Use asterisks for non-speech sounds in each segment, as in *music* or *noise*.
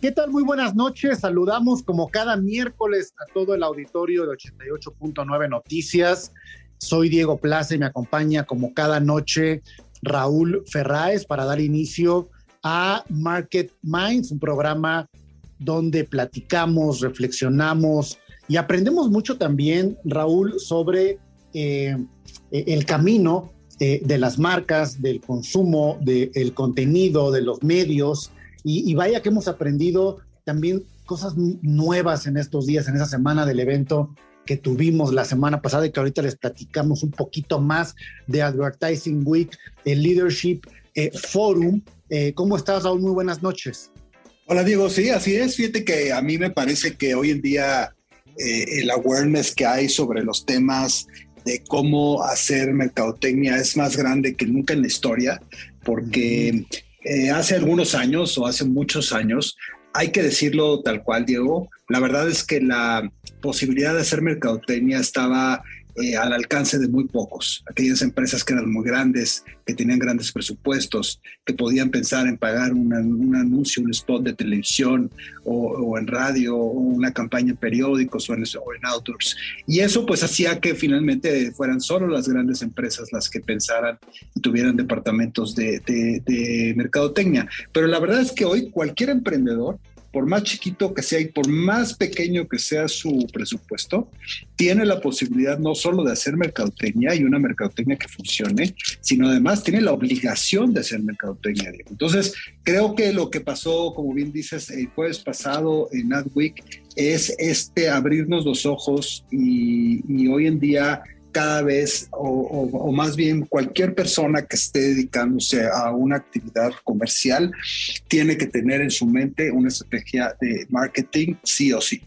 ¿Qué tal? Muy buenas noches. Saludamos como cada miércoles a todo el auditorio de 88.9 Noticias. Soy Diego Plaza y me acompaña como cada noche Raúl Ferráez para dar inicio a Market Minds, un programa donde platicamos, reflexionamos y aprendemos mucho también, Raúl, sobre eh, el camino eh, de las marcas, del consumo, del contenido, de los medios y, vaya que hemos aprendido también cosas nuevas en estos días, en esa semana del evento que tuvimos la semana pasada y que ahorita les platicamos un poquito más de Advertising Week, el Leadership eh, Forum. Eh, ¿Cómo estás, Raúl? Muy buenas noches. Hola, Diego. Sí, así es. Fíjate que a mí me parece que hoy en día eh, el awareness que hay sobre los temas de cómo hacer mercadotecnia es más grande que nunca en la historia, porque eh, hace algunos años o hace muchos años, hay que decirlo tal cual, Diego, la verdad es que la posibilidad de hacer mercadotecnia estaba eh, al alcance de muy pocos. Aquellas empresas que eran muy grandes, que tenían grandes presupuestos, que podían pensar en pagar un anuncio, un spot de televisión o, en radio o una campaña en periódicos o en, outdoors. Y eso pues hacía que finalmente fueran solo las grandes empresas las que pensaran y tuvieran departamentos de, de mercadotecnia. Pero la verdad es que hoy cualquier emprendedor por más chiquito que sea y por más pequeño que sea su presupuesto, tiene la posibilidad no solo de hacer mercadotecnia y una mercadotecnia que funcione, sino además tiene la obligación de hacer mercadotecnia. Entonces, creo que lo que pasó, como bien dices, el jueves pasado en AdWeek es este abrirnos los ojos y, y hoy en día cada vez, o, más bien cualquier persona que esté dedicándose a una actividad comercial, tiene que tener en su mente una estrategia de marketing sí o sí.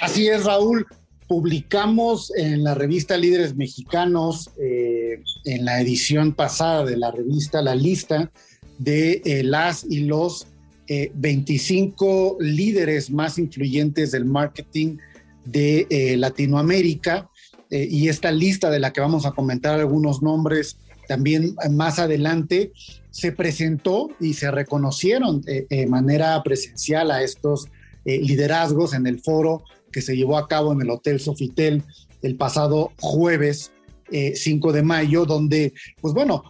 Así es, Raúl. Publicamos en la revista Líderes Mexicanos, eh, en la edición pasada de la revista, la lista de eh, las y los 25 eh, líderes más influyentes del marketing de Latinoamérica eh, y esta lista de la que vamos a comentar algunos nombres también más adelante, se presentó y se reconocieron de, manera presencial a estos eh, liderazgos en el foro que se llevó a cabo en el Hotel Sofitel el pasado jueves 5 eh, de mayo, donde, pues bueno,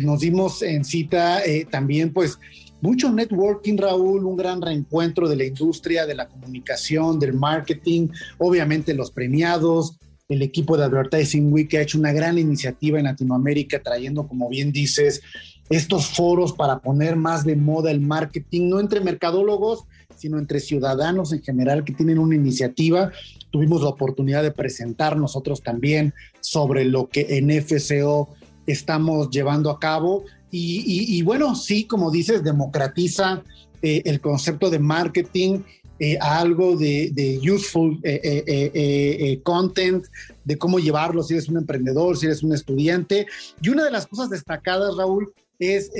nos dimos en cita también, pues, mucho networking, Raúl, un gran reencuentro de la industria, de la comunicación, del marketing, obviamente los premiados, el equipo de Advertising Week ha hecho una gran iniciativa en Latinoamérica, trayendo, como bien dices, estos foros para poner más de moda el marketing, no entre mercadólogos, sino entre ciudadanos en general que tienen una iniciativa. Tuvimos la oportunidad de presentar nosotros también sobre lo que en FCO estamos llevando a cabo. Y, bueno, sí, como dices, democratiza eh, el concepto de marketing eh, algo de, useful eh, eh, content, de cómo llevarlo si eres un emprendedor, si eres un estudiante. Y una de las cosas destacadas, Raúl, es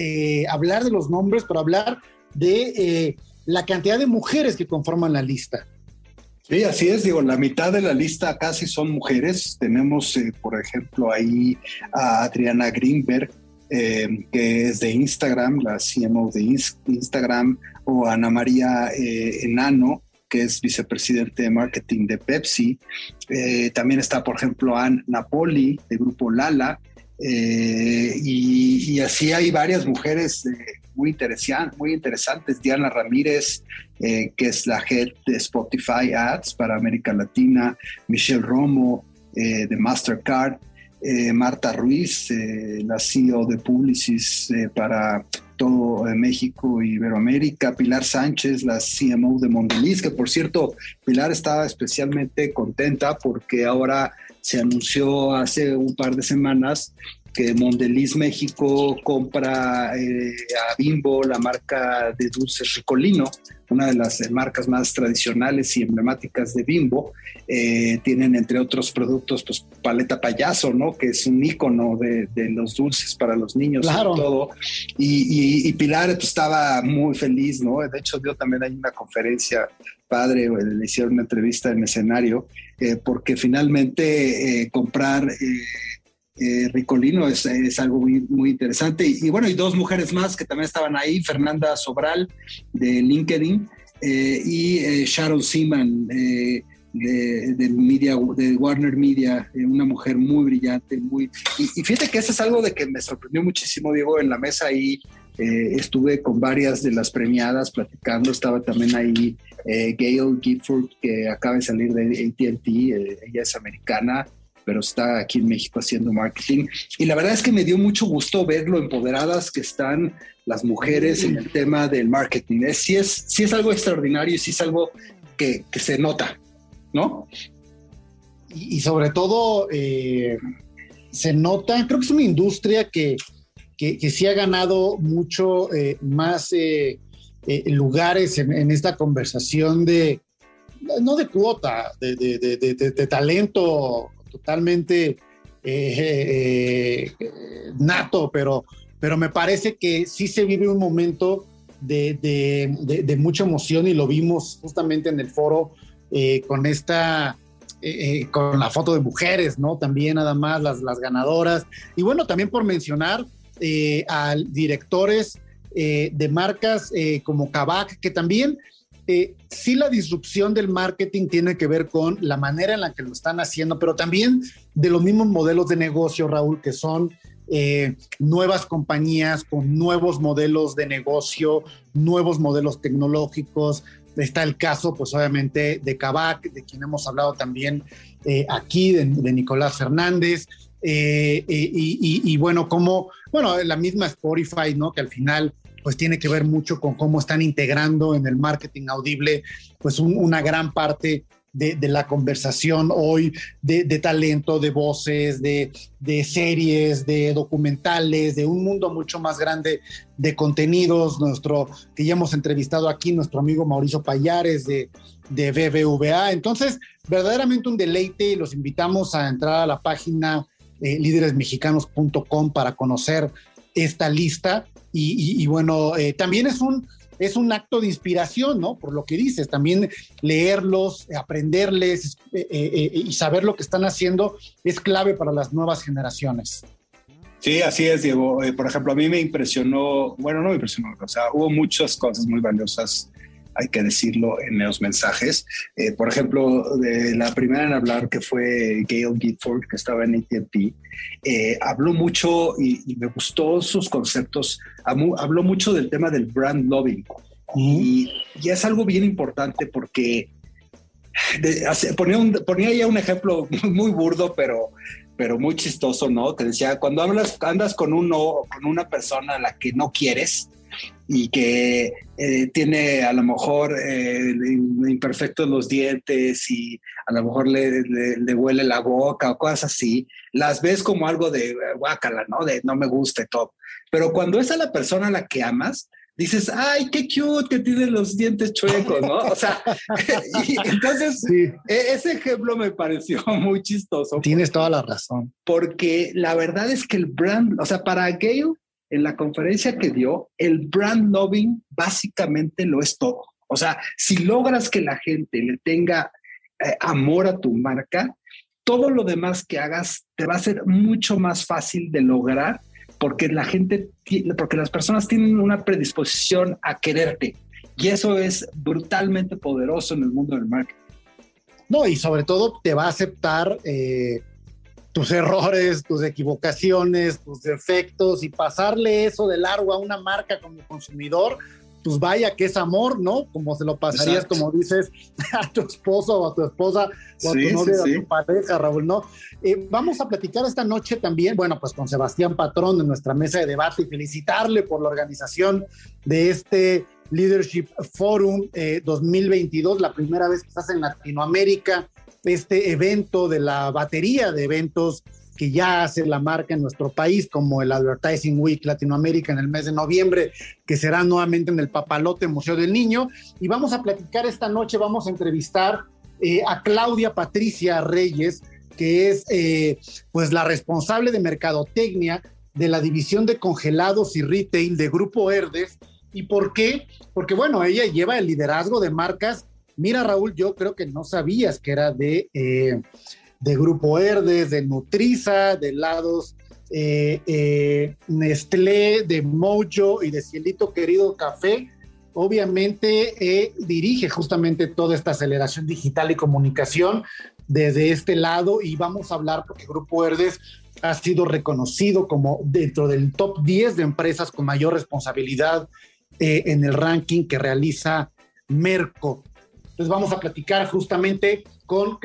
hablar de los nombres, pero hablar de la cantidad de mujeres que conforman la lista. Sí, así es, digo, la mitad de la lista casi son mujeres. Tenemos, por ejemplo, ahí a Adriana Greenberg, que es de Instagram, la CMO de Instagram, o Ana María eh, Enano, que es vicepresidente de marketing de Pepsi. Eh, también está, por ejemplo, Ann Napoli, de Grupo Lala. Eh, y, así hay varias mujeres muy, muy interesantes. Diana Ramírez, que es la head de Spotify Ads para América Latina. Michelle Romo, de Mastercard. Marta Ruiz, la CEO de Publicis para todo México y Iberoamérica, Pilar Sánchez, la CMO de Mondeliz, que por cierto, Pilar estaba especialmente contenta porque ahora se anunció hace un par de semanas que Mondeliz México compra eh, a Bimbo la marca de dulces Ricolino, una de las marcas más tradicionales y emblemáticas de Bimbo. Eh, tienen entre otros productos, pues paleta payaso, ¿no? Que es un ícono de, los dulces para los niños claro. todo. Y, Pilar pues, estaba muy feliz, ¿no? De hecho, dio también hay una conferencia padre, le hicieron una entrevista en escenario, eh, porque finalmente comprar eh, Ricolino es, algo muy, interesante. Y, bueno, y dos mujeres más que también estaban ahí, Fernanda Sobral de LinkedIn eh, y eh, Sharon Seaman de, media, de Warner Media, una mujer muy brillante, muy... Y, fíjate que eso es algo de que me sorprendió muchísimo, Diego, en la mesa ahí. estuve con varias de las premiadas platicando, estaba también ahí Gail Gifford, que acaba de salir de ATT, ella es americana, pero está aquí en México haciendo marketing. Y la verdad es que me dio mucho gusto ver lo empoderadas que están las mujeres en el tema del marketing. Es, sí, es, sí es algo extraordinario y sí es algo que, se nota, ¿no? Y, sobre todo eh, se nota, creo que es una industria que, que, sí ha ganado mucho eh, más eh, lugares en, esta conversación de, no de cuota, de, de talento totalmente eh, eh, nato, pero, pero me parece que sí se vive un momento de, mucha emoción y lo vimos justamente en el foro eh, con esta, con la foto de mujeres, ¿no? También nada más las, las ganadoras. Y bueno, también por mencionar a directores de marcas como Kavak, que también eh, sí la disrupción del marketing tiene que ver con la manera en la que lo están haciendo, pero también de los mismos modelos de negocio, Raúl, que son eh, nuevas compañías con nuevos modelos de negocio, nuevos modelos tecnológicos. Está el caso, pues obviamente, de Kavak, de quien hemos hablado también eh, aquí, de, Nicolás Fernández. y, y, bueno, como, bueno, la misma Spotify, ¿no? Que al final pues tiene que ver mucho con cómo están integrando en el marketing audible, pues una gran parte de, la conversación hoy de, talento, de voces, de, series, de documentales, de un mundo mucho más grande de contenidos. Nuestro, que ya hemos entrevistado aquí, nuestro amigo Mauricio Payares de, BBVA. Entonces, verdaderamente un deleite y los invitamos a entrar a la página eh, líderesmexicanos.com para conocer esta lista y, bueno, eh, también es un, es un acto de inspiración, ¿no? Por lo que dices, también leerlos, aprenderles eh, eh, y saber lo que están haciendo es clave para las nuevas generaciones. Sí, así es, Diego. por ejemplo, a mí me impresionó, bueno, no me impresionó, o sea, hubo muchas cosas muy valiosas hay que decirlo, en los mensajes. Eh, por ejemplo, de la primera en hablar, que fue Gail Gifford, que estaba en ATT, eh, habló mucho y, me gustó sus conceptos, habló mucho del tema del brand loving. Y, es algo bien importante porque ponía, ponía ya un ejemplo *laughs* muy burdo, pero, pero muy chistoso, ¿no? Que decía, cuando hablas, andas con uno, con una persona a la que no quieres, y que eh, tiene a lo mejor eh, imperfectos los dientes y a lo mejor le, le, huele la boca o cosas así, las ves como algo de eh, guácala, ¿no? De no me gusta y todo. Pero cuando es a la persona a la que amas, dices, ay, qué cute que tiene los dientes chuecos, ¿no? O sea, *laughs* entonces e, ese ejemplo me pareció *laughs* muy chistoso. Tienes toda la razón. Porque la verdad es que el brand, o sea, para Gail, en la conferencia que dio, el brand loving básicamente lo es todo. O sea, si logras que la gente le tenga eh, amor a tu marca, todo lo demás que hagas te va a ser mucho más fácil de lograr porque la gente, porque las personas tienen una predisposición a quererte y eso es brutalmente poderoso en el mundo del marketing. No, y sobre todo te va a aceptar eh, tus errores, tus equivocaciones, tus defectos y pasarle eso de largo a una marca como consumidor, pues vaya que es amor, ¿no? Como se lo pasarías, como dices, *laughs* a tu esposo o a tu esposa o a tu novia o a tu pareja, Raúl, ¿no? Eh, vamos a platicar esta noche también, bueno, pues con Sebastián Patrón de nuestra mesa de debate y felicitarle por la organización de este Leadership Forum 2022, eh, la primera vez que estás en Latinoamérica este evento de la batería de eventos que ya hace la marca en nuestro país, como el Advertising Week Latinoamérica en el mes de noviembre, que será nuevamente en el Papalote Museo del Niño. Y vamos a platicar esta noche, vamos a entrevistar eh, a Claudia Patricia Reyes, que es eh, pues la responsable de mercadotecnia de la división de congelados y retail de Grupo Herdes. ¿Y por qué? Porque bueno, ella lleva el liderazgo de marcas. Mira, Raúl, yo creo que no sabías que era de, eh, de Grupo Herdes, de Nutriza, de Lados eh, Nestlé, de Mojo y de Cielito Querido Café. Obviamente dirige justamente toda esta aceleración digital y comunicación desde este lado y vamos a hablar porque Grupo Herdes ha sido reconocido como dentro del top 10 de empresas con mayor responsabilidad eh, en el ranking que realiza Merco. Entonces vamos a platicar justamente con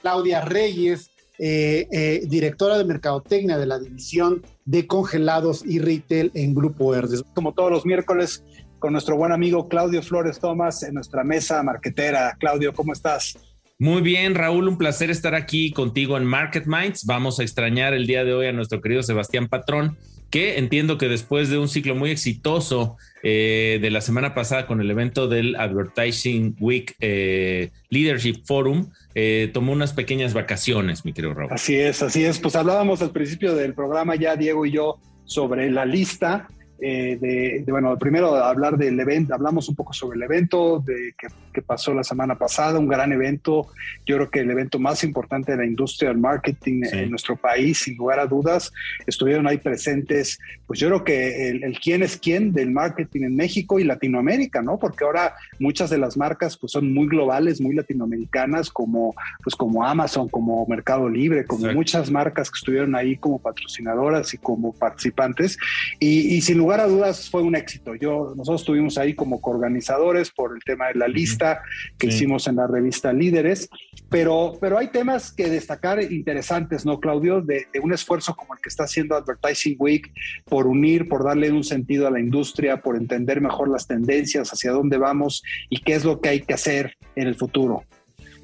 Claudia Reyes, eh, eh, directora de Mercadotecnia de la División de Congelados y Retail en Grupo Herdes. Como todos los miércoles, con nuestro buen amigo Claudio Flores Tomás en nuestra mesa marquetera. Claudio, ¿cómo estás? Muy bien, Raúl, un placer estar aquí contigo en Market Minds. Vamos a extrañar el día de hoy a nuestro querido Sebastián Patrón, que entiendo que después de un ciclo muy exitoso eh, de la semana pasada con el evento del Advertising Week eh, Leadership Forum, eh, tomó unas pequeñas vacaciones, mi querido Raúl. Así es, así es. Pues hablábamos al principio del programa ya, Diego y yo, sobre la lista eh, de, bueno, primero hablar del evento, hablamos un poco sobre el evento de, que, pasó la semana pasada, un gran evento, yo creo que el evento más importante de la industria del marketing en nuestro país, sin lugar a dudas, estuvieron ahí presentes, pues yo creo que el, quién es quién del marketing en México y Latinoamérica, ¿no? Porque ahora muchas de las marcas pues son muy globales, muy latinoamericanas, como, pues como Amazon, como Mercado Libre, como muchas marcas que estuvieron ahí como patrocinadoras y como participantes, y, y sin lugar lugar a dudas fue un éxito. Yo, nosotros estuvimos ahí como coorganizadores por el tema de la lista que hicimos en la revista Líderes, pero, pero hay temas que destacar interesantes, ¿no, Claudio? De, un esfuerzo como el que está haciendo Advertising Week por unir, por darle un sentido a la industria, por entender mejor las tendencias, hacia dónde vamos y qué es lo que hay que hacer en el futuro.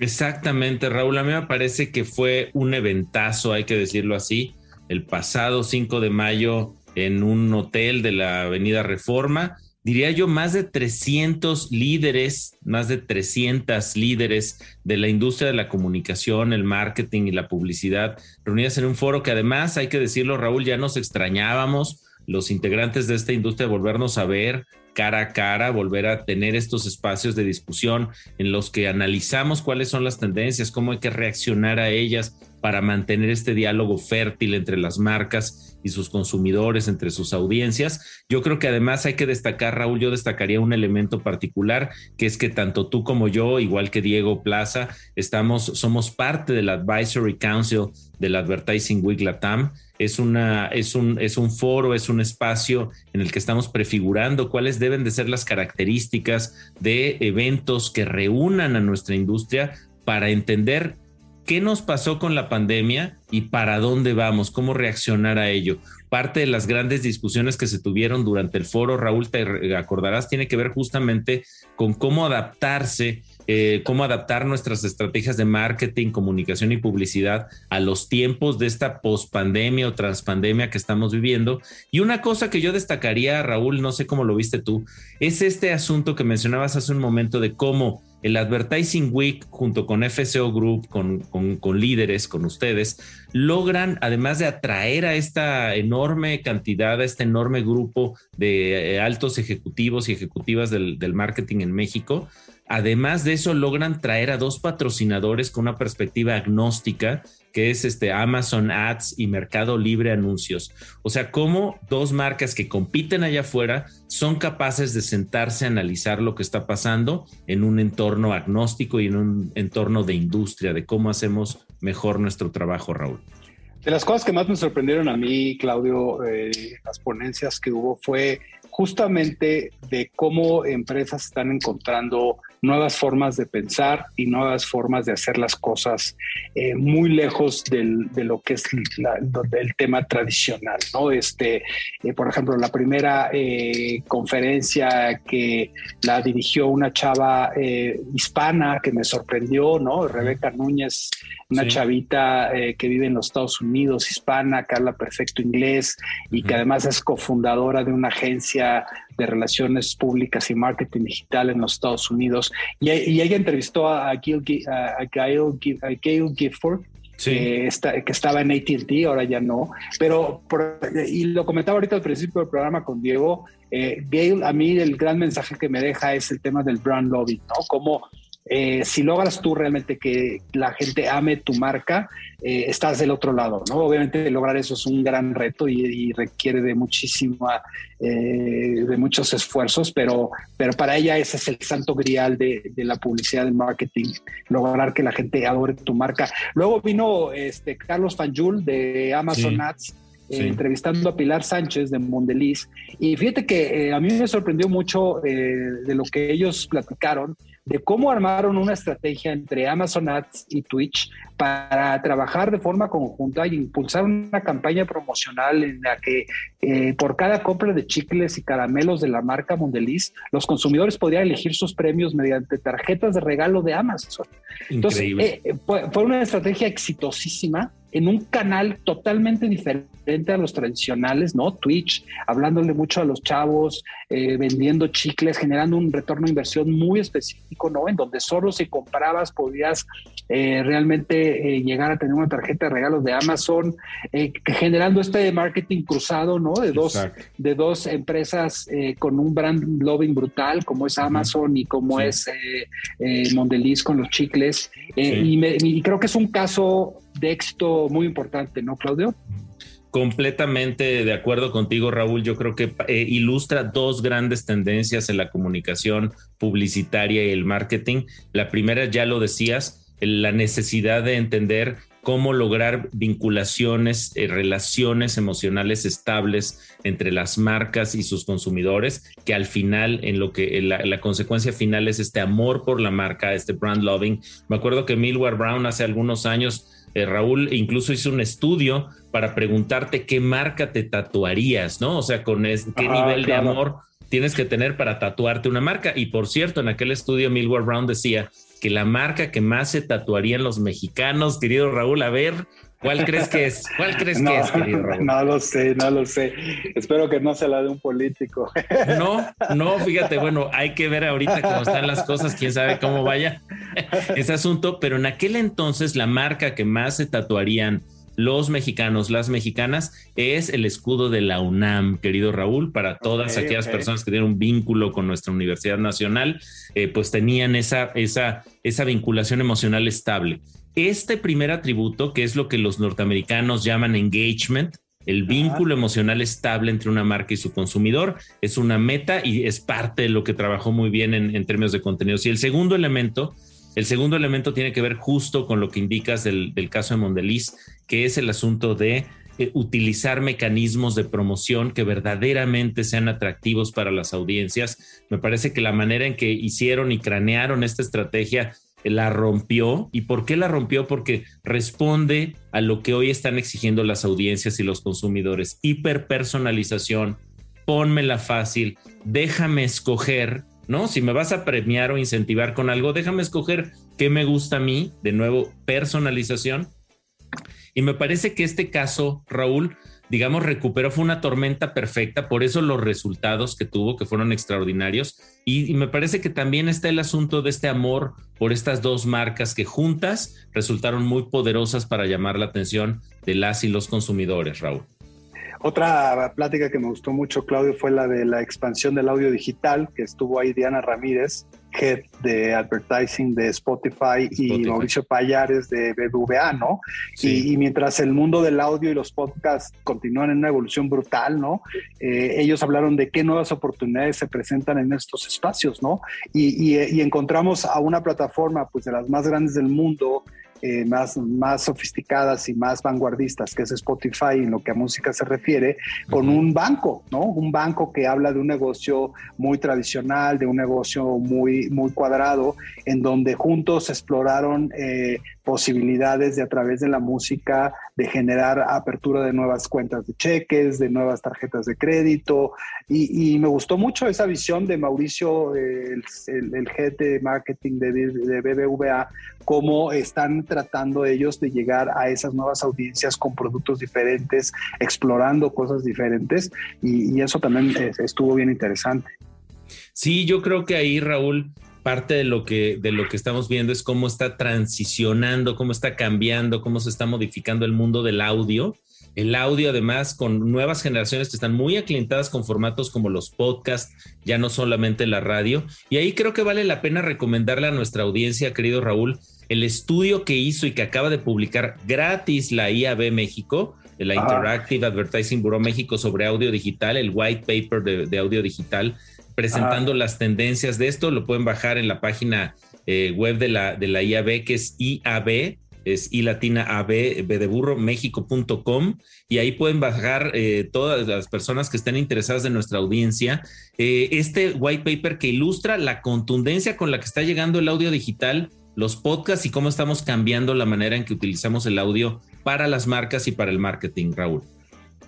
Exactamente, Raúl. A mí me parece que fue un eventazo, hay que decirlo así. El pasado 5 de mayo en un hotel de la Avenida Reforma. Diría yo, más de 300 líderes, más de 300 líderes de la industria de la comunicación, el marketing y la publicidad reunidas en un foro que además, hay que decirlo, Raúl, ya nos extrañábamos los integrantes de esta industria volvernos a ver cara a cara, volver a tener estos espacios de discusión en los que analizamos cuáles son las tendencias, cómo hay que reaccionar a ellas para mantener este diálogo fértil entre las marcas y sus consumidores, entre sus audiencias. Yo creo que además hay que destacar, Raúl, yo destacaría un elemento particular, que es que tanto tú como yo, igual que Diego Plaza, estamos, somos parte del Advisory Council del Advertising Week Latam. Es, una, es, un, es un foro, es un espacio en el que estamos prefigurando cuáles deben de ser las características de eventos que reúnan a nuestra industria para entender qué nos pasó con la pandemia y para dónde vamos, cómo reaccionar a ello. Parte de las grandes discusiones que se tuvieron durante el foro, Raúl, te acordarás, tiene que ver justamente con cómo adaptarse eh, cómo adaptar nuestras estrategias de marketing, comunicación y publicidad a los tiempos de esta pospandemia o transpandemia que estamos viviendo. Y una cosa que yo destacaría, Raúl, no sé cómo lo viste tú, es este asunto que mencionabas hace un momento de cómo el Advertising Week junto con FCO Group, con, con, líderes, con ustedes, logran, además de atraer a esta enorme cantidad, a este enorme grupo de eh, altos ejecutivos y ejecutivas del, del marketing en México, Además de eso, logran traer a dos patrocinadores con una perspectiva agnóstica, que es este Amazon Ads y Mercado Libre Anuncios. O sea, cómo dos marcas que compiten allá afuera son capaces de sentarse a analizar lo que está pasando en un entorno agnóstico y en un entorno de industria, de cómo hacemos mejor nuestro trabajo, Raúl. De las cosas que más me sorprendieron a mí, Claudio, eh, las ponencias que hubo fue justamente de cómo empresas están encontrando nuevas formas de pensar y nuevas formas de hacer las cosas eh, muy lejos del, de lo que es el tema tradicional, ¿no? Este, eh, por ejemplo, la primera eh, conferencia que la dirigió una chava hispana que me sorprendió, ¿no? Rebeca Núñez, una chavita que vive en los Estados Unidos, hispana, que habla perfecto inglés y que además es cofundadora de una agencia de relaciones públicas y marketing digital en los Estados Unidos. Y, ella entrevistó a, Gail, Gifford, que, estaba en ATT, ahora ya no. Pero, y lo comentaba ahorita al principio del programa con Diego, eh, Gail, a mí el gran mensaje que me deja es el tema del brand lobbying, ¿no? Como eh, si logras tú realmente que la gente ame tu marca, eh, estás del otro lado, ¿no? Obviamente lograr eso es un gran reto y, requiere de muchísima, eh, de muchos esfuerzos, pero, pero para ella ese es el santo grial de, la publicidad y marketing, lograr que la gente adore tu marca. Luego vino este Carlos Fanjul de Amazon Ads. entrevistando a Pilar Sánchez de Mondeliz. Y fíjate que a mí me sorprendió mucho de lo que ellos platicaron, de cómo armaron una estrategia entre Amazon Ads y Twitch para trabajar de forma conjunta y impulsar una campaña promocional en la que eh, por cada compra de chicles y caramelos de la marca Mondeliz, los consumidores podrían elegir sus premios mediante tarjetas de regalo de Amazon. Entonces, eh, eh, fue una estrategia exitosísima en un canal totalmente diferente a los tradicionales, ¿no? Twitch, hablándole mucho a los chavos, eh, vendiendo chicles, generando un retorno de inversión muy específico, ¿no? En donde solo si comprabas podías eh, realmente eh, llegar a tener una tarjeta de regalos de Amazon, generando este marketing cruzado, ¿no? De dos, de dos empresas con un brand lobbying brutal, como es Amazon y como es Mondeliz con los chicles. y creo que es un caso de éxito muy importante, ¿no, Claudio? Completamente de acuerdo contigo, Raúl. Yo creo que eh, ilustra dos grandes tendencias en la comunicación publicitaria y el marketing. La primera, ya lo decías, la necesidad de entender cómo lograr vinculaciones, eh, relaciones emocionales estables entre las marcas y sus consumidores, que al final, en lo que la, la, consecuencia final es este amor por la marca, este brand loving. Me acuerdo que Milward Brown hace algunos años eh, Raúl incluso hizo un estudio para preguntarte qué marca te tatuarías, ¿no? O sea, con qué nivel de amor tienes que tener para tatuarte una marca. Y por cierto, en aquel estudio Milward Brown decía que la marca que más se tatuarían los mexicanos, querido Raúl, a ver, ¿Cuál crees que es? ¿Cuál crees que es, querido Raúl? No lo sé, no lo sé. Espero que no sea la de un político. No, *laughs* no, fíjate, bueno, hay que ver ahorita cómo están las cosas, quién sabe cómo vaya *laughs* ese asunto, pero en aquel entonces la marca que más se tatuarían los mexicanos, las mexicanas, es el escudo de la UNAM, querido Raúl, para todas aquellas personas que tienen un vínculo con nuestra Universidad Nacional, eh, pues tenían esa, esa, esa vinculación emocional estable. Este primer atributo, que es lo que los norteamericanos llaman engagement, el vínculo emocional estable entre una marca y su consumidor, es una meta y es parte de lo que trabajó muy bien en, términos de contenidos. Y el segundo elemento, el segundo elemento tiene que ver justo con lo que indicas del, caso de Mondeliz, que es el asunto de eh, utilizar mecanismos de promoción que verdaderamente sean atractivos para las audiencias. Me parece que la manera en que hicieron y cranearon esta estrategia la rompió. ¿Y por qué la rompió? Porque responde a lo que hoy están exigiendo las audiencias y los consumidores. Hiperpersonalización, pónmela fácil, déjame escoger, ¿no? Si me vas a premiar o incentivar con algo, déjame escoger qué me gusta a mí, de nuevo, personalización. Y me parece que este caso, Raúl, digamos, recuperó, fue una tormenta perfecta, por eso los resultados que tuvo, que fueron extraordinarios. Y, me parece que también está el asunto de este amor por estas dos marcas que juntas resultaron muy poderosas para llamar la atención de las y los consumidores, Raúl. Otra plática que me gustó mucho, Claudio, fue la de la expansión del audio digital, que estuvo ahí Diana Ramírez, head de advertising de Spotify, y Mauricio Payares de BBVA, ¿no? Y, mientras el mundo del audio y los podcasts continúan en una evolución brutal, ¿no? Eh, ellos hablaron de qué nuevas oportunidades se presentan en estos espacios, ¿no? Y, y encontramos a una plataforma, pues, de las más grandes del mundo, eh, más, más sofisticadas y más vanguardistas, que es Spotify en lo que a música se refiere, con un banco, ¿no? Un banco que habla de un negocio muy tradicional, de un negocio muy, muy cuadrado, en donde juntos exploraron eh, posibilidades de a través de la música de generar apertura de nuevas cuentas de cheques, de nuevas tarjetas de crédito. Y, me gustó mucho esa visión de Mauricio, el, el, head de marketing de, BBVA, cómo están tratando ellos de llegar a esas nuevas audiencias con productos diferentes, explorando cosas diferentes. Y, y eso también estuvo bien interesante. Sí, yo creo que ahí, Raúl, parte de lo que de lo que estamos viendo es cómo está transicionando, cómo está cambiando, cómo se está modificando el mundo del audio. El audio, además, con nuevas generaciones que están muy aclientadas con formatos como los podcasts, ya no solamente la radio. Y ahí creo que vale la pena recomendarle a nuestra audiencia, querido Raúl, el estudio que hizo y que acaba de publicar gratis la IAB México, la Interactive Advertising Bureau México sobre audio digital, el white paper de, de audio digital presentando las tendencias de esto. Lo pueden bajar en la página eh, web de la, de la IAB, que es IAB, es I latina AB, B de burro, México.com, y ahí pueden bajar eh, todas las personas que estén interesadas de nuestra audiencia. Eh, este white paper que ilustra la contundencia con la que está llegando el audio digital, los podcasts y cómo estamos cambiando la manera en que utilizamos el audio para las marcas y para el marketing, Raúl.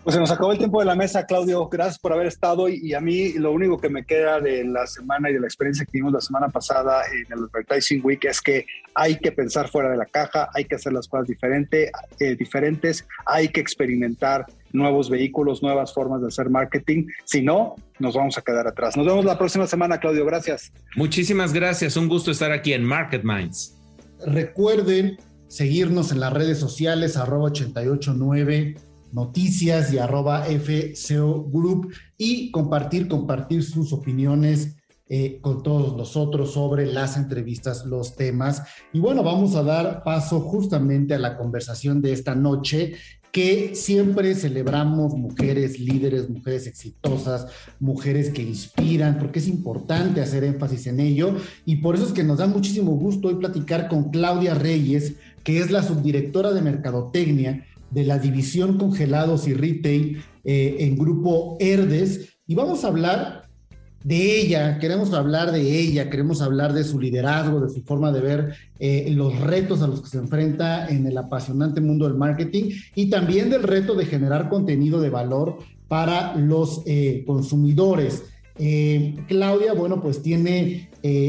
Pues se nos acabó el tiempo de la mesa, Claudio. Gracias por haber estado. Y, a mí lo único que me queda de la semana y de la experiencia que tuvimos la semana pasada en el Advertising Week es que hay que pensar fuera de la caja, hay que hacer las cosas diferente, eh, diferentes, hay que experimentar nuevos vehículos, nuevas formas de hacer marketing. Si no, nos vamos a quedar atrás. Nos vemos la próxima semana, Claudio. Gracias. Muchísimas gracias. Un gusto estar aquí en Market Minds. Recuerden seguirnos en las redes sociales, arroba 889 noticias y arroba FCO Group y compartir, compartir sus opiniones eh, con todos nosotros sobre las entrevistas, los temas. Y bueno, vamos a dar paso justamente a la conversación de esta noche que siempre celebramos mujeres líderes, mujeres exitosas, mujeres que inspiran, porque es importante hacer énfasis en ello. Y por eso es que nos da muchísimo gusto hoy platicar con Claudia Reyes, que es la subdirectora de Mercadotecnia de la división congelados y retail eh, en grupo Herdes y vamos a hablar de ella, queremos hablar de ella, queremos hablar de su liderazgo, de su forma de ver eh, los retos a los que se enfrenta en el apasionante mundo del marketing y también del reto de generar contenido de valor para los eh, consumidores. Claudia, bueno, pues tiene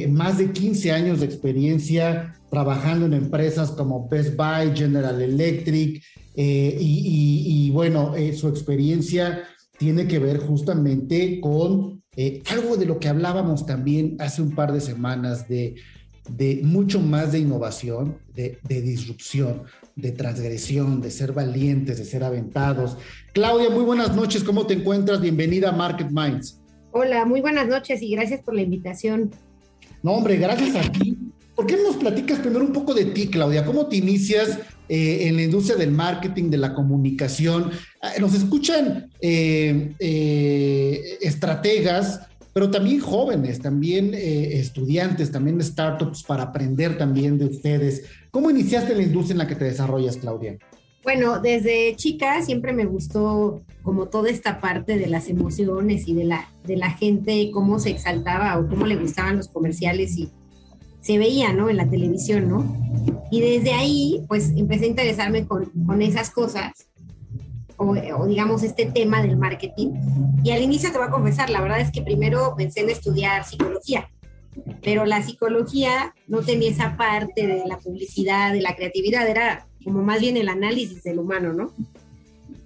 más de 15 años de experiencia trabajando en empresas como Best Buy, General Electric, eh, y, bueno, eh, su experiencia tiene que ver justamente con eh, algo de lo que hablábamos también hace un par de semanas, de, de mucho más de innovación, de, de, disrupción, de transgresión, de ser valientes, de ser aventados. Claudia, muy buenas noches, ¿cómo te encuentras? Bienvenida a Market Minds. Hola, muy buenas noches y gracias por la invitación. No, hombre, gracias a ti. ¿Por qué no nos platicas primero un poco de ti, Claudia? ¿Cómo te inicias eh, en la industria del marketing, de la comunicación. Ah, nos escuchan eh, eh, estrategas, pero también jóvenes, también estudiantes, también startups para aprender también de ustedes. ¿Cómo iniciaste la industria en la que te desarrollas, Claudia? Bueno, desde chica siempre me gustó como toda esta parte de las emociones y de la, de la gente, cómo se exaltaba o cómo le gustaban los comerciales y se veía, ¿no? En la televisión, ¿no? Y desde ahí, pues empecé a interesarme con, con esas cosas, o, digamos este tema del marketing. Y al inicio te voy a confesar, la verdad es que primero pensé en estudiar psicología, pero la psicología no tenía esa parte de la publicidad, de la creatividad, era como más bien el análisis del humano, ¿no?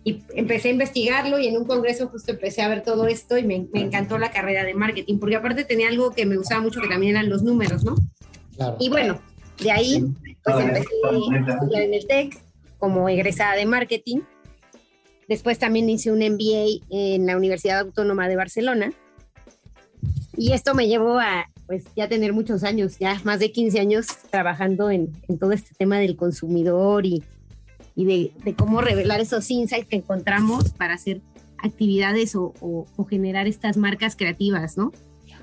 Y empecé a investigarlo y en un congreso justo empecé a ver todo esto y me, me encantó la carrera de marketing, porque aparte tenía algo que me gustaba mucho, que también eran los números, ¿no? Y bueno, de ahí pues empecé a estudiar en el TEC como egresada de marketing. Después también hice un MBA en la Universidad Autónoma de Barcelona. Y esto me llevó a pues ya tener muchos años, ya más de 15 años trabajando en, en todo este tema del consumidor y, y de, de, cómo revelar esos insights que encontramos para hacer actividades o, o, o generar estas marcas creativas, ¿no?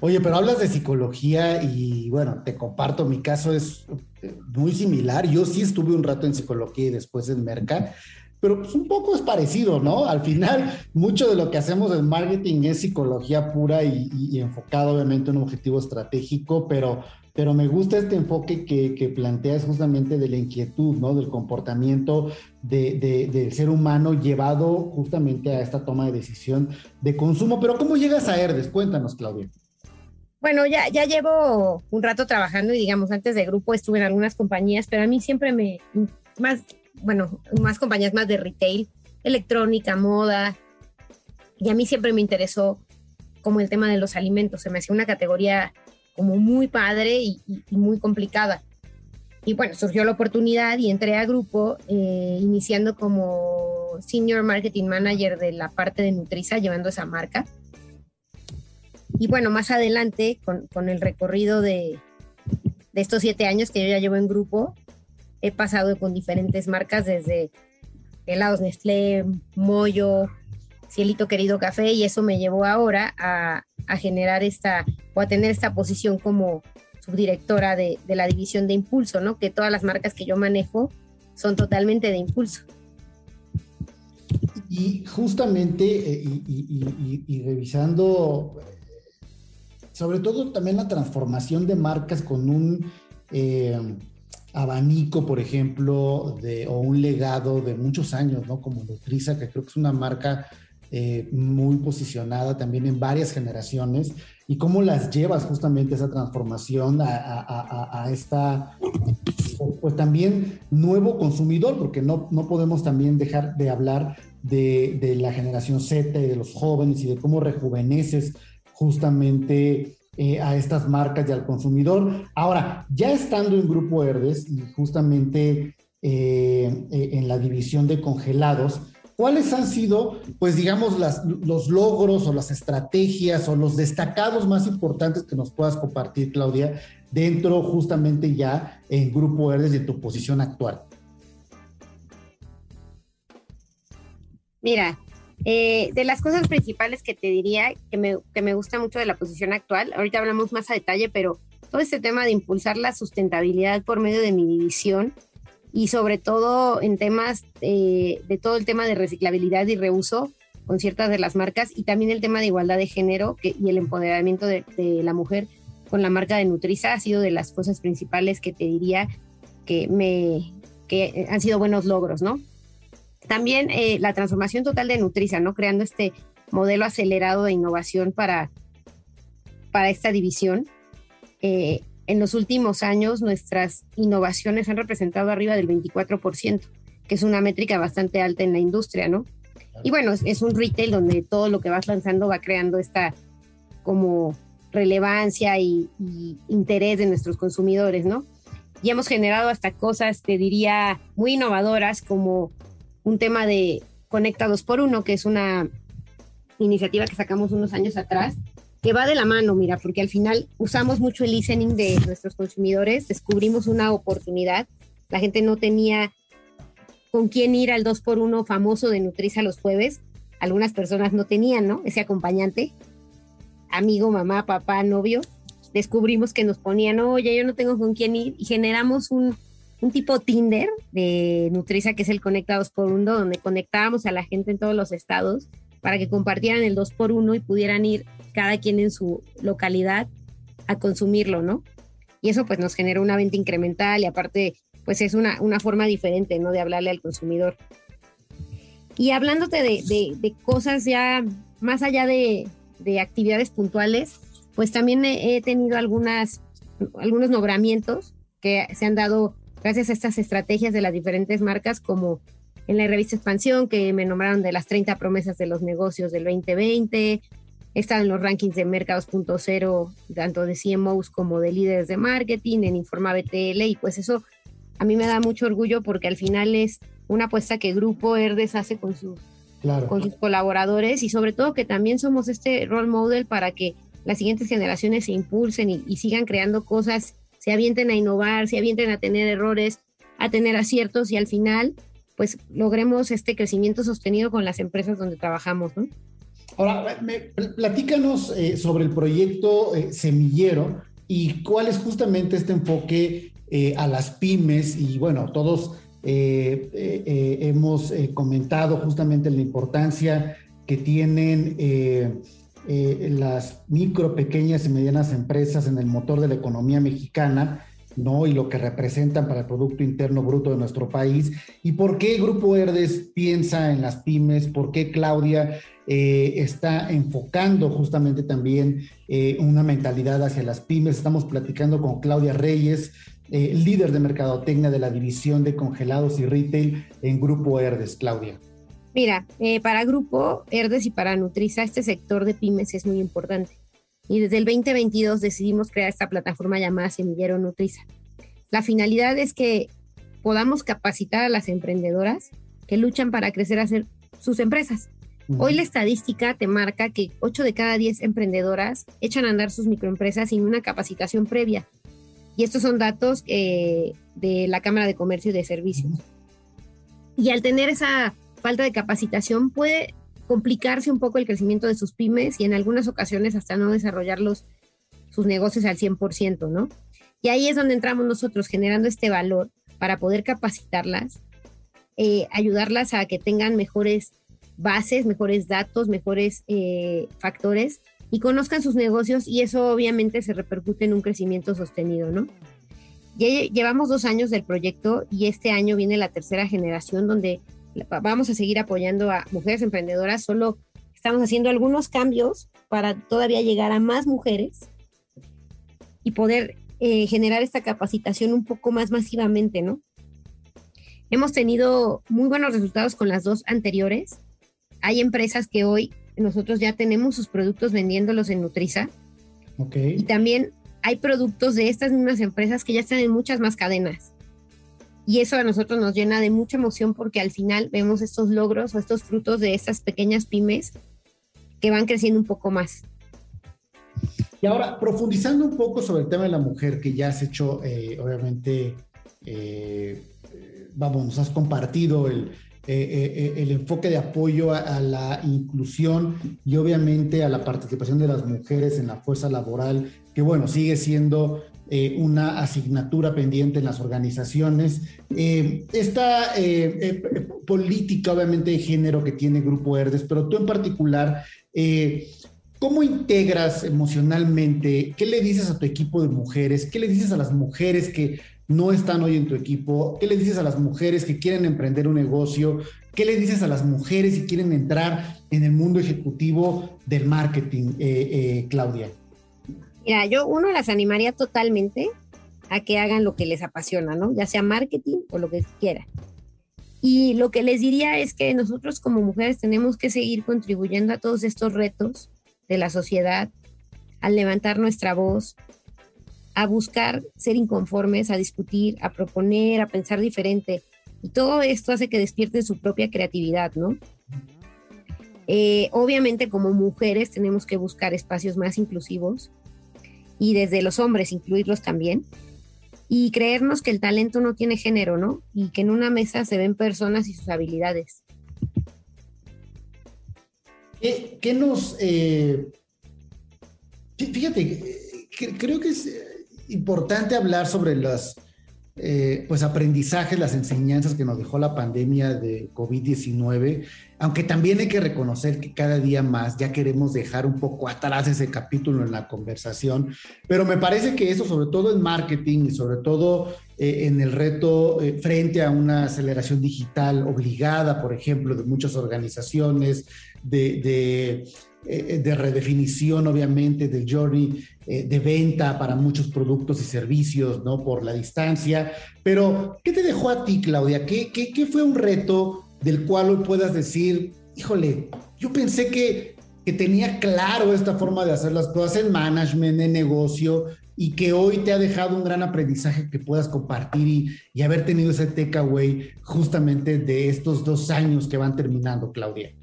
Oye, pero hablas de psicología y bueno, te comparto, mi caso es eh, muy similar. Yo sí estuve un rato en psicología y después en Merca, pero pues un poco es parecido, ¿no? Al final, mucho de lo que hacemos en marketing es psicología pura y, enfocado obviamente en un objetivo estratégico, pero, pero me gusta este enfoque que, que planteas justamente de la inquietud, ¿no? Del comportamiento de, del ser humano llevado justamente a esta toma de decisión de consumo. Pero ¿cómo llegas a Herdes? Cuéntanos, Claudia. Bueno, ya, ya llevo un rato trabajando y digamos, antes de grupo estuve en algunas compañías, pero a mí siempre me, más, bueno, más compañías más de retail, electrónica, moda, y a mí siempre me interesó como el tema de los alimentos, se me hacía una categoría como muy padre y, muy complicada. Y bueno, surgió la oportunidad y entré a grupo eh, iniciando como Senior Marketing Manager de la parte de Nutriza, llevando esa marca. Y bueno, más adelante, con, el recorrido de, estos siete años que yo ya llevo en grupo, he pasado con diferentes marcas desde helados Nestlé, Moyo, Cielito Querido Café, y eso me llevó ahora a, generar esta, o a tener esta posición como subdirectora de, de, la división de impulso, ¿no? Que todas las marcas que yo manejo son totalmente de impulso. Y justamente, eh, y revisando sobre todo también la transformación de marcas con un eh, abanico, por ejemplo, o un legado de muchos años, ¿no? Como Nutriza, que creo que es una marca eh, muy posicionada también en varias generaciones, y cómo las llevas justamente esa transformación a, esta, pues también nuevo consumidor, porque no, no podemos también dejar de hablar de, de la generación Z y de los jóvenes y de cómo rejuveneces justamente eh, a estas marcas y al consumidor. Ahora, ya estando en Grupo Herdes y justamente eh, eh, en la división de congelados, ¿cuáles han sido, pues digamos, los logros o las estrategias o los destacados más importantes que nos puedas compartir, Claudia, dentro justamente ya en Grupo Herdes y en tu posición actual? Mira, eh, de las cosas principales que te diría, que me, que me gusta mucho de la posición actual, ahorita hablamos más a detalle, pero todo este tema de impulsar la sustentabilidad por medio de mi división y sobre todo en temas eh, de todo el tema de reciclabilidad y reuso con ciertas de las marcas y también el tema de igualdad de género y el empoderamiento de, la mujer con la marca de Nutriza ha sido de las cosas principales que te diría que me que han sido buenos logros, ¿no? También eh, la transformación total de Nutriza, ¿no? Creando este modelo acelerado de innovación para, para esta división. Eh, en los últimos años nuestras innovaciones han representado arriba del 24%, que es una métrica bastante alta en la industria, ¿no? Y bueno, es, un retail donde todo lo que vas lanzando va creando esta como relevancia y, y, interés de nuestros consumidores, ¿no? Y hemos generado hasta cosas, te diría, muy innovadoras como un tema de Conecta 2 por 1 que es una iniciativa que sacamos unos años atrás, que va de la mano, mira, porque al final usamos mucho el listening de nuestros consumidores, descubrimos una oportunidad, la gente no tenía con quién ir al 2 por 1 famoso de Nutriza los jueves, algunas personas no tenían, ¿no? Ese acompañante, amigo, mamá, papá, novio, descubrimos que nos ponían, oye, yo no tengo con quién ir y generamos un, un tipo Tinder de Nutriza, que es el Conecta 2 por 1 donde conectábamos a la gente en todos los estados para que compartieran el 2 por 1 y pudieran ir cada quien en su localidad a consumirlo, ¿no? Y eso pues nos genera una venta incremental y aparte pues es una, una forma diferente, ¿no? De hablarle al consumidor. Y hablándote de, de, cosas ya más allá de, de, actividades puntuales, pues también he, he tenido algunas, algunos nombramientos que se han dado gracias a estas estrategias de las diferentes marcas, como en la revista Expansión, que me nombraron de las 30 promesas de los negocios del 2020, he estado en los rankings de Mercados.0, tanto de CMOs como de líderes de marketing, en Informa BTL, y pues eso a mí me da mucho orgullo porque al final es una apuesta que Grupo Herdes hace con sus, con sus colaboradores y sobre todo que también somos este role model para que las siguientes generaciones se impulsen y sigan creando cosas se avienten a innovar, se avienten a tener errores, a tener aciertos y al final pues logremos este crecimiento sostenido con las empresas donde trabajamos, ¿no? Ahora, platícanos eh, sobre el proyecto eh, Semillero y cuál es justamente este enfoque eh, a las pymes y bueno, todos hemos comentado justamente la importancia que tienen las micro, pequeñas y medianas empresas en el motor de la economía mexicana ¿no? Y lo que representan para el Producto Interno Bruto de nuestro país. ¿Y por qué Grupo Herdes piensa en las pymes? ¿Por qué Claudia eh, está enfocando justamente también eh, una mentalidad hacia las pymes? Estamos platicando con Claudia Reyes, eh, líder de mercadotecnia de la división de congelados y retail en Grupo Herdes. Claudia. Mira, para Grupo Herdes y para Nutriza, este sector de pymes es muy importante y desde el 2022 decidimos crear esta plataforma llamada Semillero Nutriza. La finalidad es que podamos capacitar a las emprendedoras que luchan para crecer a hacer sus empresas. Hoy la estadística te marca que 8 de cada 10 emprendedoras echan a andar sus microempresas sin una capacitación previa. Y estos son datos eh, de la Cámara de Comercio y de Servicios. Y al tener esa falta de capacitación puede complicarse un poco el crecimiento de sus pymes y en algunas ocasiones hasta no desarrollarlos sus negocios al 100%, ¿no? Y ahí es donde entramos nosotros generando este valor para poder capacitarlas, eh, ayudarlas a que tengan mejores bases, mejores datos, mejores eh, factores y conozcan sus negocios y eso obviamente se repercute en un crecimiento sostenido, ¿no? Ya llevamos dos años del proyecto y este año viene la tercera generación donde vamos a seguir apoyando a mujeres emprendedoras, solo estamos haciendo algunos cambios para todavía llegar a más mujeres y poder eh, generar esta capacitación un poco más masivamente, ¿no? Hemos tenido muy buenos resultados con las dos anteriores. Hay empresas que hoy nosotros ya tenemos sus productos vendiéndolos en Nutriza. Okay. Y también hay productos de estas mismas empresas que ya están en muchas más cadenas. Y eso a nosotros nos llena de mucha emoción porque al final vemos estos logros o estos frutos de estas pequeñas pymes que van creciendo un poco más. Y ahora, profundizando un poco sobre el tema de la mujer, que ya has hecho, eh, obviamente, eh, vamos, has compartido el, eh, el enfoque de apoyo a, la inclusión y obviamente a la participación de las mujeres en la fuerza laboral, que bueno, sigue siendo eh, una asignatura pendiente en las organizaciones. Eh, esta eh, política, obviamente, de género que tiene Grupo Herdes, pero tú en particular, ¿cómo integras emocionalmente? ¿Qué le dices a tu equipo de mujeres? ¿Qué le dices a las mujeres que no están hoy en tu equipo? ¿Qué le dices a las mujeres que quieren emprender un negocio? ¿Qué le dices a las mujeres que quieren entrar en el mundo ejecutivo del marketing, Claudia? Mira, yo uno las animaría totalmente a que hagan lo que les apasiona, ¿no? Ya sea marketing o lo que quieran. Y lo que les diría es que nosotros como mujeres tenemos que seguir contribuyendo a todos estos retos de la sociedad, a levantar nuestra voz, a buscar ser inconformes, a discutir, a proponer, a pensar diferente. Y todo esto hace que despierten su propia creatividad, ¿no? Eh, obviamente como mujeres tenemos que buscar espacios más inclusivos, y desde los hombres incluirlos también. Y creernos que el talento no tiene género, ¿no? Y que en una mesa se ven personas y sus habilidades. ¿Qué, nos... Eh, fíjate, creo que es importante hablar sobre las eh, pues aprendizajes, las enseñanzas que nos dejó la pandemia de COVID-19, aunque también hay que reconocer que cada día más ya queremos dejar un poco atrás ese capítulo en la conversación, pero me parece que eso, sobre todo en marketing y sobre todo eh, en el reto eh, frente a una aceleración digital obligada, por ejemplo, de muchas organizaciones, de eh, de redefinición, obviamente, del journey eh, de venta para muchos productos y servicios, ¿no? Por la distancia. Pero, ¿qué te dejó a ti, Claudia? ¿Qué, qué, fue un reto del cual hoy puedas decir, híjole, yo pensé que, que tenía claro esta forma de hacer las cosas en management, en negocio, y que hoy te ha dejado un gran aprendizaje que puedas compartir y, y haber tenido ese takeaway justamente de estos dos años que van terminando, Claudia?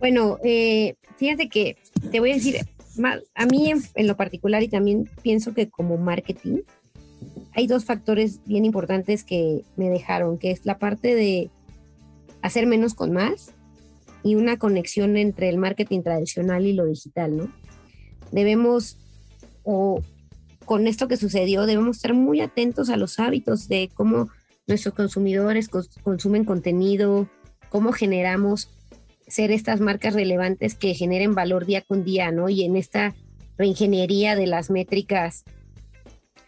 Bueno, eh, fíjate que te voy a decir, a mí en, lo particular y también pienso que como marketing, hay dos factores bien importantes que me dejaron, que es la parte de hacer menos con más y una conexión entre el marketing tradicional y lo digital, ¿no? Debemos, o con esto que sucedió, debemos estar muy atentos a los hábitos de cómo nuestros consumidores consumen contenido, cómo generamos ser estas marcas relevantes que generen valor día con día, ¿no? Y en esta reingeniería de las métricas,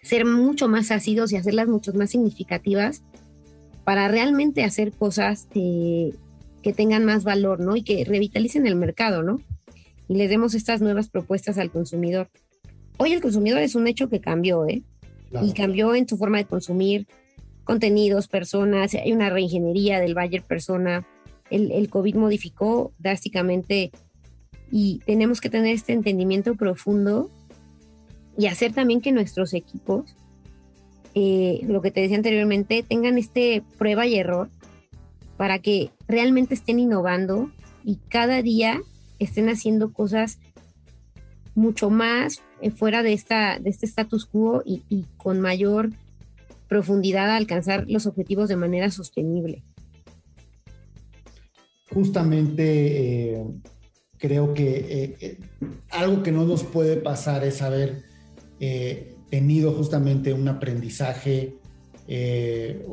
ser mucho más ácidos y hacerlas mucho más significativas para realmente hacer cosas eh, que tengan más valor, ¿no? Y que revitalicen el mercado, ¿no? Y les demos estas nuevas propuestas al consumidor. Hoy el consumidor es un hecho que cambió, ¿eh? Y cambió en su forma de consumir contenidos, personas, hay una reingeniería del Bayer persona. El, COVID modificó drásticamente y tenemos que tener este entendimiento profundo y hacer también que nuestros equipos, eh, lo que te decía anteriormente, tengan este prueba y error para que realmente estén innovando y cada día estén haciendo cosas mucho más eh, fuera de, esta, de este status quo y, con mayor profundidad a alcanzar los objetivos de manera sostenible. Justamente eh, creo que algo que no nos puede pasar es haber eh, tenido justamente un aprendizaje, eh,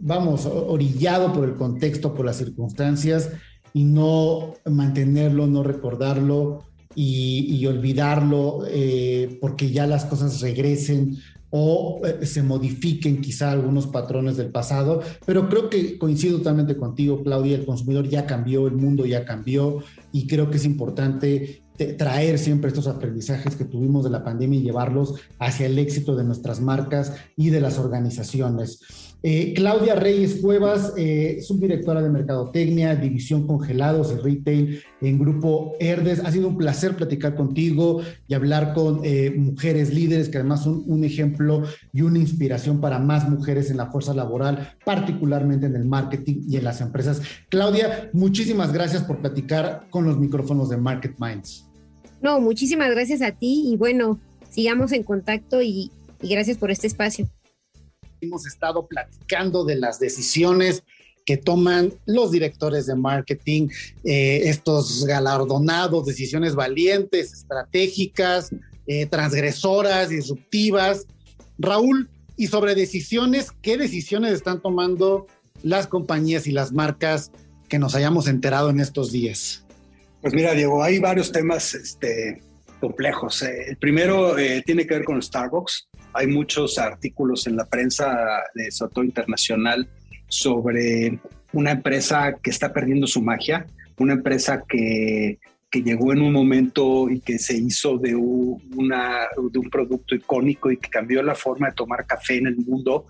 vamos, orillado por el contexto, por las circunstancias, y no mantenerlo, no recordarlo y, olvidarlo eh, porque ya las cosas regresen o se modifiquen quizá algunos patrones del pasado, pero creo que coincido totalmente contigo, Claudia, el consumidor ya cambió, el mundo ya cambió y creo que es importante traer siempre estos aprendizajes que tuvimos de la pandemia y llevarlos hacia el éxito de nuestras marcas y de las organizaciones. Eh, Claudia Reyes Cuevas, eh, subdirectora de Mercadotecnia, División Congelados y Retail en Grupo Herdes. Ha sido un placer platicar contigo y hablar con eh, mujeres líderes que además son un ejemplo y una inspiración para más mujeres en la fuerza laboral, particularmente en el marketing y en las empresas. Claudia, muchísimas gracias por platicar con los micrófonos de Market Minds. No, muchísimas gracias a ti y bueno, sigamos en contacto y gracias por este espacio hemos estado platicando de las decisiones que toman los directores de marketing, eh, estos galardonados, decisiones valientes, estratégicas, eh, transgresoras, disruptivas. Raúl, y sobre decisiones, ¿qué decisiones están tomando las compañías y las marcas que nos hayamos enterado en estos días? Pues mira, Diego, hay varios temas este, complejos. Eh, el primero tiene que ver con Starbucks. Hay muchos artículos en la prensa de Soto Internacional sobre una empresa que está perdiendo su magia, una empresa que, que llegó en un momento y que se hizo de, una, de un producto icónico y que cambió la forma de tomar café en el mundo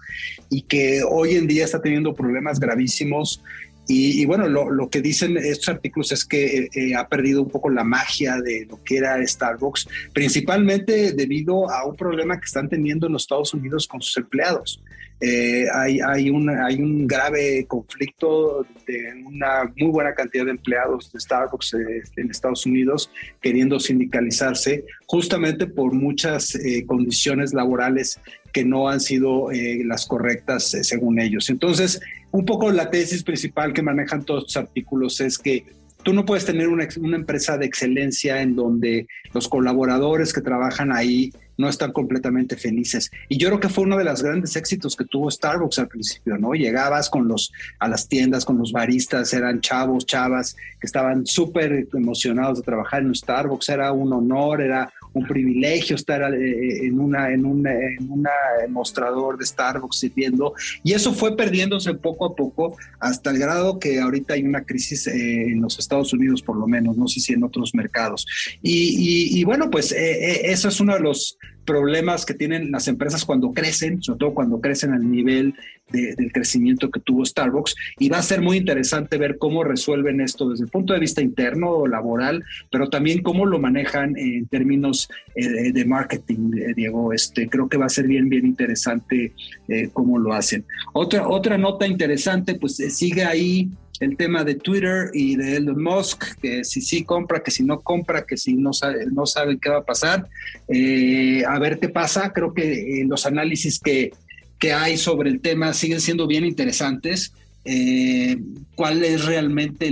y que hoy en día está teniendo problemas gravísimos y, bueno, lo, que dicen estos artículos es que eh, eh, ha perdido un poco la magia de lo que era Starbucks, principalmente debido a un problema que están teniendo en los Estados Unidos con sus empleados. Eh, hay, hay, un, hay un grave conflicto de una muy buena cantidad de empleados de Starbucks en Estados Unidos queriendo sindicalizarse justamente por muchas condiciones laborales que no han sido las correctas según ellos. Entonces, un poco la tesis principal que manejan todos estos artículos es que tú no puedes tener una, una, empresa de excelencia en donde los colaboradores que trabajan ahí no están completamente felices. Y yo creo que fue uno de los grandes éxitos que tuvo Starbucks al principio, ¿no? Llegabas con los, a las tiendas, con los baristas, eran chavos, chavas, que estaban súper emocionados de trabajar en Starbucks, era un honor, era un privilegio estar eh, en una en una en una mostrador de Starbucks sirviendo. Y eso fue perdiéndose poco a poco hasta el grado que ahorita hay una crisis eh, en los Estados Unidos por lo menos no sé si en otros mercados. Y, y, bueno pues eh, eso es uno de los problemas que tienen las empresas cuando crecen, sobre todo cuando crecen al nivel del crecimiento que tuvo Starbucks. Y va a ser muy interesante ver cómo resuelven esto desde el punto de vista interno laboral, pero también cómo lo manejan en términos eh, de marketing, eh, Diego. Este, creo que va a ser bien, bien interesante eh, cómo lo hacen. Otra, otra nota interesante, pues sigue ahí el tema de Twitter y de Elon Musk, que si sí compra, que si no compra, que si no sabe, no qué va a pasar. Eh, a ver qué pasa. Creo que eh, los análisis que, que hay sobre el tema siguen siendo bien interesantes. eh, cuál es realmente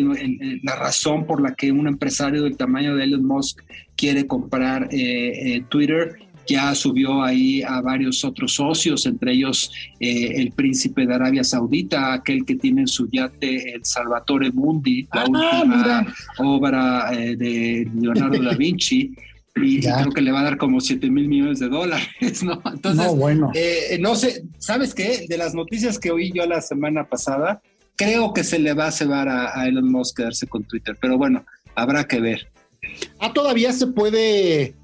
la razón por la que un empresario del tamaño de Elon Musk quiere comprar Twitter. Ya subió ahí a varios otros socios, entre ellos el príncipe de Arabia Saudita, aquel que tiene en su yate el Salvatore Mundi, la ah, última obra de Leonardo da Vinci y *laughs* creo que le va a dar como 7 mil millones de dólares, ¿no? Entonces, no, bueno. Eh, no sé, ¿sabes qué? De las noticias que oí yo la semana pasada, creo que se le va a cebar a, Elon Musk quedarse con Twitter, pero bueno, habrá que ver. Ah, todavía se puede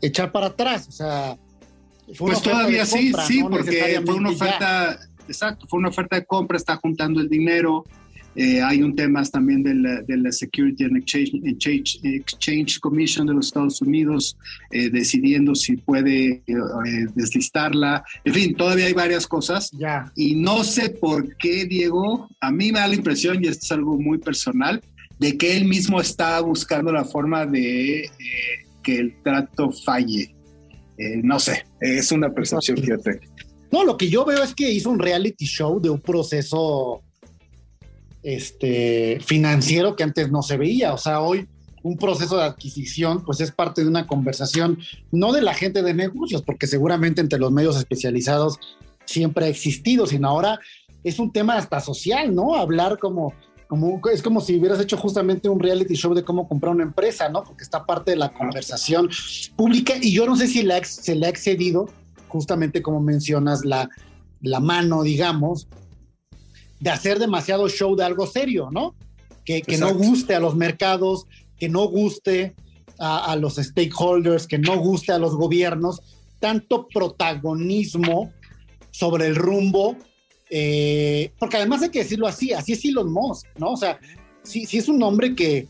echar para atrás, o sea. Pues todavía sí, sí, porque fue una oferta, exacto, fue una oferta de compra, está juntando el dinero, eh, hay un tema también de la, Security and Exchange, Exchange, Commission de los Estados Unidos eh, decidiendo si puede eh, deslistarla. En fin, todavía hay varias cosas. Ya. Y no sé por qué, Diego, a mí me da la impresión, y esto es algo muy personal, de que él mismo está buscando la forma de que el trato falle. no sé, es una percepción que yo tengo. No, lo que yo veo es que hizo un reality show de un proceso este, financiero que antes no se veía. O sea, hoy un proceso de adquisición, pues es parte de una conversación, no de la gente de negocios, porque seguramente entre los medios especializados siempre ha existido, sino ahora es un tema hasta social, ¿no? Hablar como, como es como si hubieras hecho justamente un reality show de cómo comprar una empresa, ¿no? Porque está parte de la conversación pública y yo no sé si se le ha excedido, justamente como mencionas, la, la mano, digamos, de hacer demasiado show de algo serio, ¿no? Que, no guste a los mercados, que no guste a, los stakeholders, que no guste a los gobiernos, tanto protagonismo sobre el rumbo, eh, porque además hay que decirlo así, así es Elon Musk, ¿no? O sea, sí, sí es un hombre que,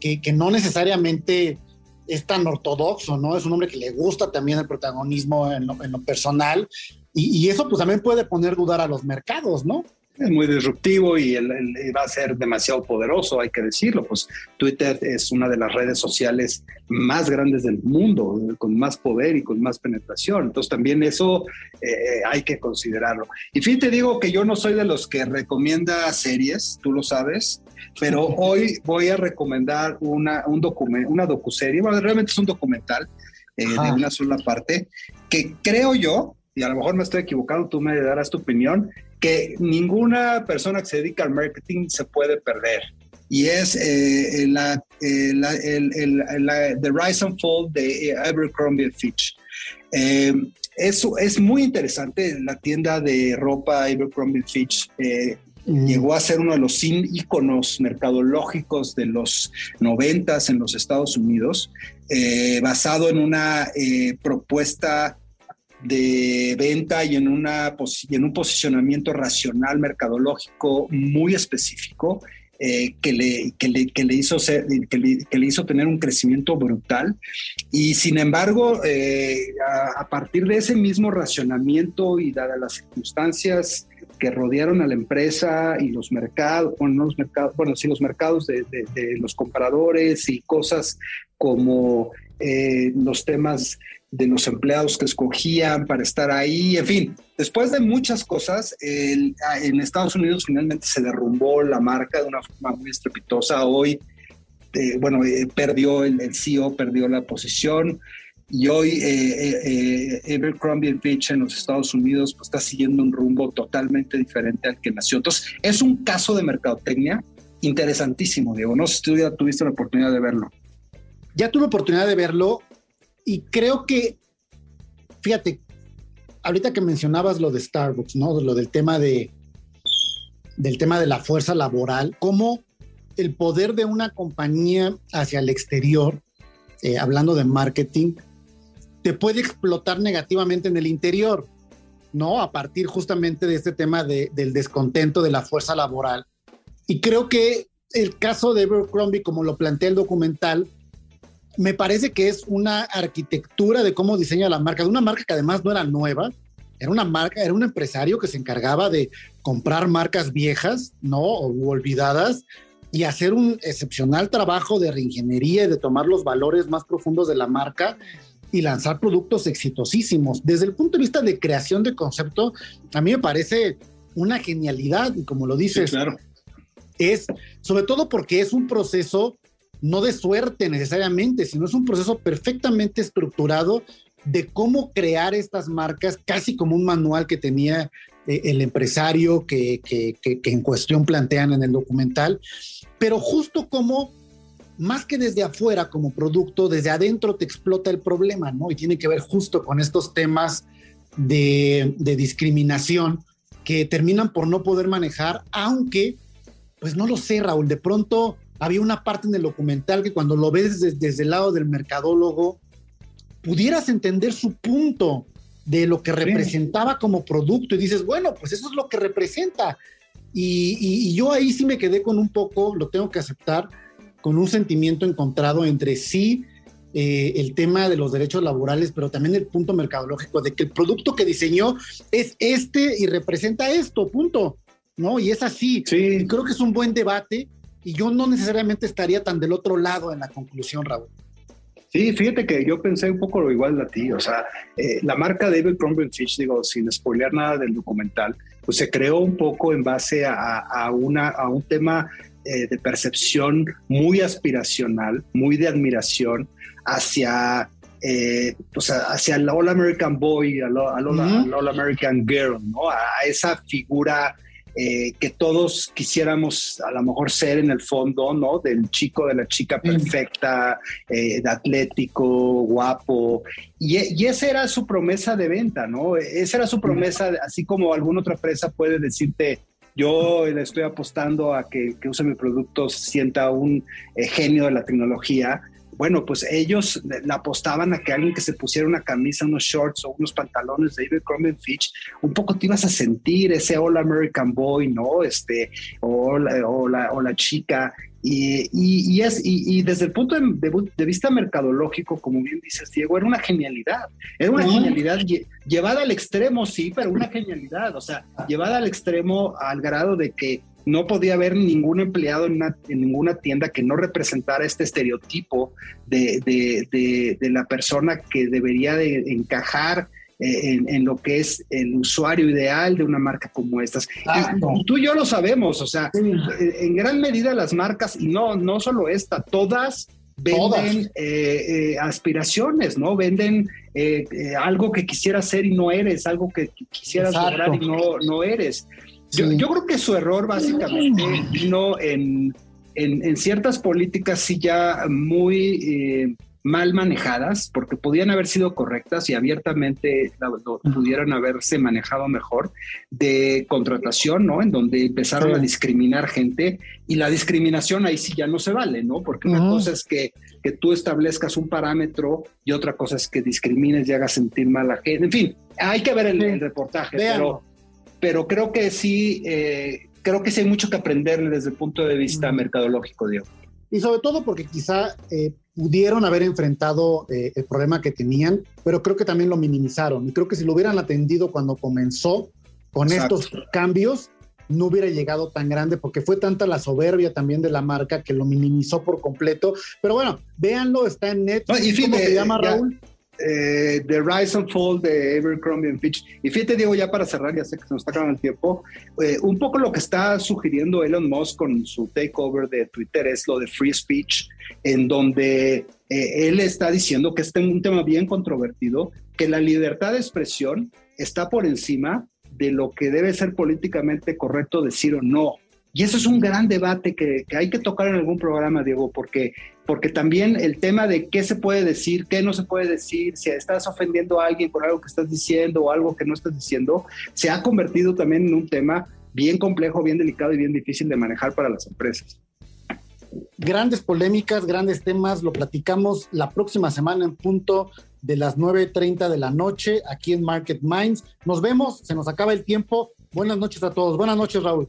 que, no necesariamente es tan ortodoxo, ¿no? Es un hombre que le gusta también el protagonismo en lo, personal y, y, eso pues también puede poner dudar a los mercados, ¿no? Es muy disruptivo y va a ser demasiado poderoso, hay que decirlo. Pues Twitter es una de las redes sociales más grandes del mundo, con más poder y con más penetración. Entonces también eso eh, hay que considerarlo. Y fíjate, digo que yo no soy de los que recomienda series, tú lo sabes, pero *laughs* hoy voy a recomendar una, un una docuserie, bueno, realmente es un documental eh, de una sola parte, que creo yo, y a lo mejor me estoy equivocado, tú me darás tu opinión, que ninguna persona que se dedica al marketing se puede perder. Y es eh, la, eh, The Rise and Fall de eh, Abercrombie Fitch. eso es muy interesante. La tienda de ropa Abercrombie Fitch mm. llegó a ser uno de los íconos mercadológicos de los noventas en los Estados Unidos, basado en una propuesta de venta y en, una, en un posicionamiento racional mercadológico muy específico eh, que, le, que, le, que, le, hizo que, le, hizo tener un crecimiento brutal. Y sin embargo, eh, a, partir de ese mismo racionamiento y dadas las circunstancias que rodearon a la empresa y los mercados, bueno, los mercados, bueno, sí, los mercados de, de, los compradores y cosas como eh, los temas de los empleados que escogían para estar ahí, en fin, después de muchas cosas, en Estados Unidos finalmente se derrumbó la marca de una forma muy estrepitosa. Hoy, eh, bueno, eh, perdió el, CEO, perdió la posición y hoy eh, eh Abercrombie Fitch en los Estados Unidos pues, está siguiendo un rumbo totalmente diferente al que nació. Entonces, es un caso de mercadotecnia interesantísimo, Diego. No sé si tú ya tuviste la oportunidad de verlo. Ya tuve oportunidad de verlo y creo que, fíjate, ahorita que mencionabas lo de Starbucks, ¿no? Lo del tema de, del tema de la fuerza laboral, cómo el poder de una compañía hacia el exterior, eh, hablando de marketing, te puede explotar negativamente en el interior, ¿no? A partir justamente de este tema de, del descontento de la fuerza laboral. Y creo que el caso de Abercrombie, como lo plantea el documental, me parece que es una arquitectura de cómo diseña la marca, de una marca que además no era nueva, era una marca, era un empresario que se encargaba de comprar marcas viejas, ¿no? O olvidadas y hacer un excepcional trabajo de reingeniería y de tomar los valores más profundos de la marca y lanzar productos exitosísimos. Desde el punto de vista de creación de concepto, a mí me parece una genialidad, y como lo dices, es sobre todo porque es un proceso no de suerte necesariamente, sino es un proceso perfectamente estructurado de cómo crear estas marcas, casi como un manual que tenía eh, el empresario que, en cuestión plantean en el documental, pero justo como, más que desde afuera como producto, desde adentro te explota el problema, ¿no? Y tiene que ver justo con estos temas de, de discriminación que terminan por no poder manejar, aunque, pues no lo sé, Raúl, de pronto había una parte en el documental que cuando lo ves desde, el lado del mercadólogo, pudieras entender su punto de lo que representaba como producto y dices, bueno, pues eso es lo que representa. Y, yo ahí sí me quedé con un poco, lo tengo que aceptar, con un sentimiento encontrado entre sí eh, el tema de los derechos laborales, pero también el punto mercadológico de que el producto que diseñó es este y representa esto, punto. ¿No? Y es así. Sí. creo que es un buen debate y yo no necesariamente estaría tan del otro lado en la conclusión, Raúl. Sí, fíjate que yo pensé un poco lo igual de a ti, o sea, eh, la marca David Crombie Fish, digo, sin spoiler nada del documental, pues se creó un poco en base a, una, a un tema eh, de percepción muy aspiracional, muy de admiración hacia eh, pues hacia el All American Boy, al, All, American Girl, ¿no? A esa figura eh, que todos quisiéramos a lo mejor ser en el fondo, ¿no? Del chico, de la chica perfecta, eh, de atlético, guapo. Y, y, esa era su promesa de venta, ¿no? Esa era su promesa, así como alguna otra empresa puede decirte, yo le estoy apostando a que, que use mi producto, sienta un eh, genio de la tecnología bueno, pues ellos le apostaban a que alguien que se pusiera una camisa, unos shorts o unos pantalones de David Crombie Fitch, un poco te ibas a sentir ese All American Boy, ¿no? Este, o la, o la, chica. Y, y, es, y, desde el punto de, vista mercadológico, como bien dices, Diego, era una genialidad. Era una genialidad llevada al extremo, sí, pero una genialidad. O sea, llevada al extremo al grado de que no podía haber ningún empleado en, ninguna tienda que no representara este estereotipo de, la persona que debería de encajar eh, en, lo que es el usuario ideal de una marca como estas. Y, tú y yo lo sabemos, o sea, en gran medida las marcas, y no, no solo esta, todas venden eh, eh, aspiraciones, ¿no? Venden algo que quisieras ser y no eres, algo que quisieras lograr y no, no eres. Yo, creo que su error básicamente vino en, en, ciertas políticas sí ya muy eh, mal manejadas, porque podían haber sido correctas y abiertamente pudieran haberse manejado mejor, de contratación, ¿no? En donde empezaron a discriminar gente y la discriminación ahí sí ya no se vale, ¿no? Porque una cosa es que, que tú establezcas un parámetro y otra cosa es que discrimines y hagas sentir mal a la gente. En fin, hay que ver el, reportaje, pero pero creo que sí, eh, creo que sí hay mucho que aprenderle desde el punto de vista mercadológico, Diego. Y sobre todo porque quizá eh, pudieron haber enfrentado eh, el problema que tenían, pero creo que también lo minimizaron. Y creo que si lo hubieran atendido cuando comenzó con estos cambios, no hubiera llegado tan grande porque fue tanta la soberbia también de la marca que lo minimizó por completo. Pero bueno, véanlo, está en Netflix. ¿Cómo se llama, Raúl? Eh, The Rise and Fall de Abercrombie Fitch. Y fíjate, Diego, ya para cerrar, ya sé que se nos está acabando el tiempo, eh, un poco lo que está sugiriendo Elon Musk con su takeover de Twitter es lo de free speech, en donde eh, él está diciendo que es un tema bien controvertido, que la libertad de expresión está por encima de lo que debe ser políticamente correcto decir o no. Y eso es un gran debate que, hay que tocar en algún programa, Diego, porque porque también el tema de qué se puede decir, qué no se puede decir, si estás ofendiendo a alguien por algo que estás diciendo o algo que no estás diciendo, se ha convertido también en un tema bien complejo, bien delicado y bien difícil de manejar para las empresas. Grandes polémicas, grandes temas, lo platicamos la próxima semana en punto de las 9.30 de la noche aquí en Market Minds. Nos vemos, se nos acaba el tiempo. Buenas noches a todos. Buenas noches, Raúl.